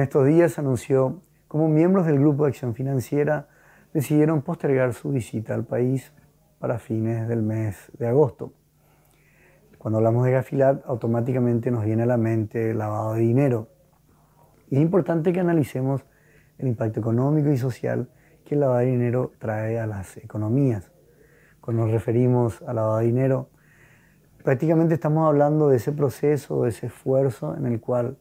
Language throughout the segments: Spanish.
estos días anunció cómo miembros del Grupo de Acción Financiera decidieron postergar su visita al país para fines del mes de agosto. Cuando hablamos de Gafilat, automáticamente nos viene a la mente el lavado de dinero. Y es importante que analicemos el impacto económico y social que el lavado de dinero trae a las economías. Cuando nos referimos al lavado de dinero, prácticamente estamos hablando de ese proceso, de ese esfuerzo en el cual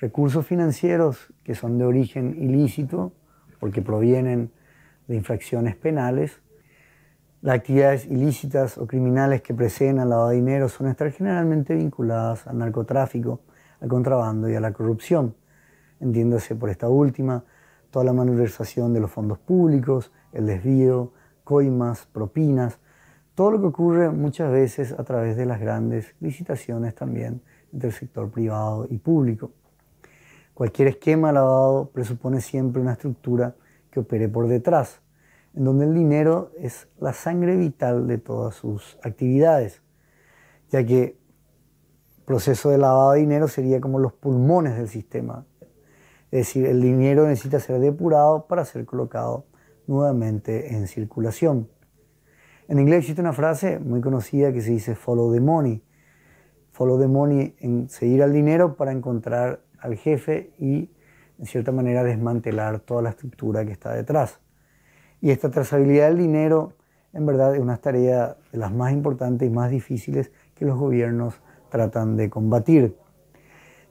recursos financieros que son de origen ilícito, porque provienen de infracciones penales, las actividades ilícitas o criminales que preceden al lavado de dinero son estar generalmente vinculadas al narcotráfico, al contrabando y a la corrupción. Entiéndase por esta última, toda la malversación de los fondos públicos, el desvío, coimas, propinas, todo lo que ocurre muchas veces a través de las grandes licitaciones también entre el sector privado y público. Cualquier esquema lavado presupone siempre una estructura que opere por detrás, en donde el dinero es la sangre vital de todas sus actividades, ya que el proceso de lavado de dinero sería como los pulmones del sistema. Es decir, el dinero necesita ser depurado para ser colocado nuevamente en circulación. En inglés existe una frase muy conocida que se dice follow the money. Follow the money en seguir al dinero para encontrar al jefe y, en cierta manera, desmantelar toda la estructura que está detrás. Y esta trazabilidad del dinero, en verdad, es una tarea de las más importantes y más difíciles que los gobiernos tratan de combatir,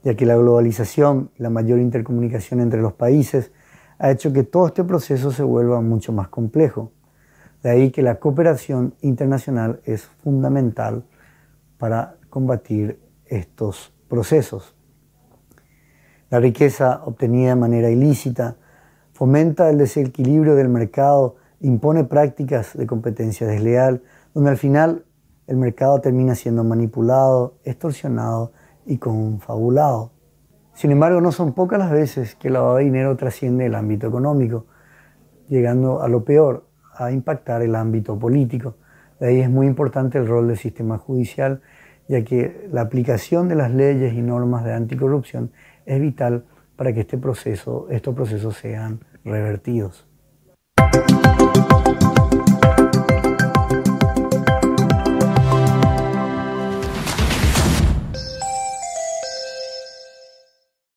ya que la globalización la mayor intercomunicación entre los países ha hecho que todo este proceso se vuelva mucho más complejo. De ahí que la cooperación internacional es fundamental para combatir estos procesos. La riqueza obtenida de manera ilícita fomenta el desequilibrio del mercado, impone prácticas de competencia desleal, donde al final el mercado termina siendo manipulado, extorsionado y confabulado. Sin embargo, no son pocas las veces que el lavado de dinero trasciende el ámbito económico, llegando a lo peor, a impactar el ámbito político. De ahí es muy importante el rol del sistema judicial, ya que la aplicación de las leyes y normas de anticorrupción es vital para que este proceso, estos procesos sean revertidos.